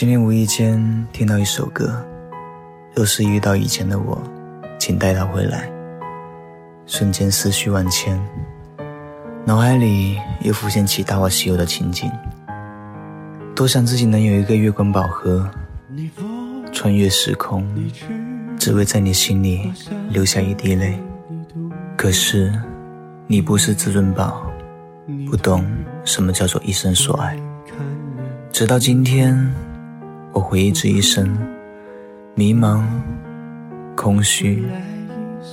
今天无意间听到一首歌，若是遇到以前的我，请带他回来。瞬间思绪万千，脑海里又浮现起《大话西游》的情景。多想自己能有一个月光宝盒，穿越时空，只为在你心里留下一滴泪。可是，你不是至尊宝，不懂什么叫做一生所爱。直到今天。我回忆这一生，迷茫、空虚、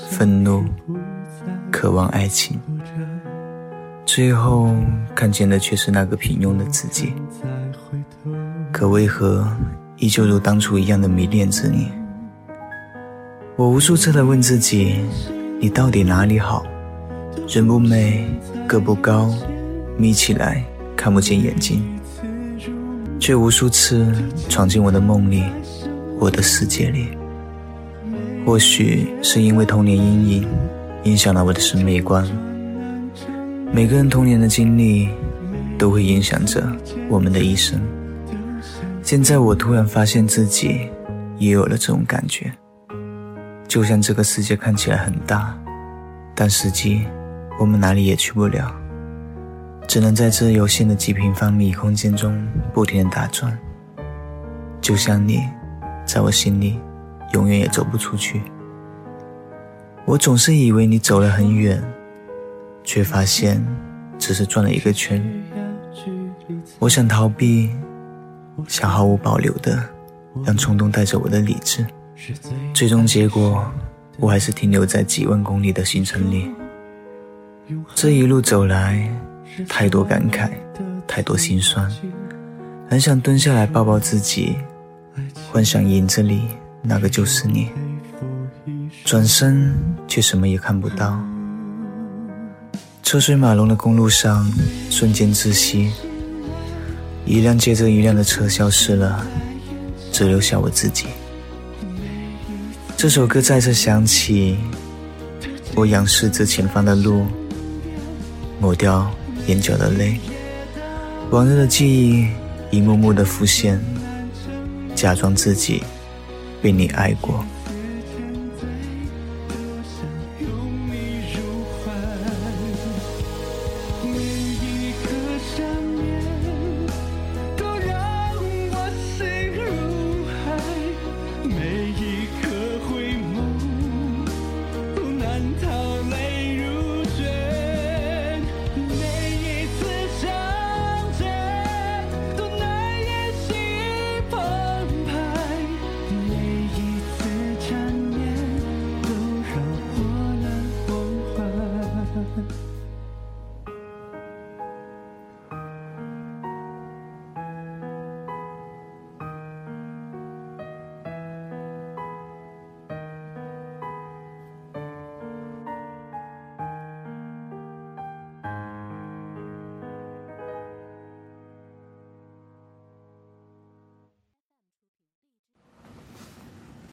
愤怒、渴望爱情，最后看见的却是那个平庸的自己。可为何依旧如当初一样的迷恋着你？我无数次的问自己：你到底哪里好？人不美，个不高，眯起来看不见眼睛。却无数次闯进我的梦里，我的世界里。或许是因为童年阴影影响了我的审美观。每个人童年的经历都会影响着我们的一生。现在我突然发现自己也有了这种感觉，就像这个世界看起来很大，但实际我们哪里也去不了。只能在这有限的几平方米空间中不停地打转，就像你，在我心里，永远也走不出去。我总是以为你走了很远，却发现只是转了一个圈。我想逃避，想毫无保留的让冲动带着我的理智，最终结果，我还是停留在几万公里的行程里。这一路走来。太多感慨，太多心酸，很想蹲下来抱抱自己，幻想影子里那个就是你，转身却什么也看不到。车水马龙的公路上，瞬间窒息，一辆接着一辆的车消失了，只留下我自己。这首歌再次响起，我仰视着前方的路，抹掉。眼角的泪，往日的记忆一幕幕的浮现，假装自己被你爱过。你呀。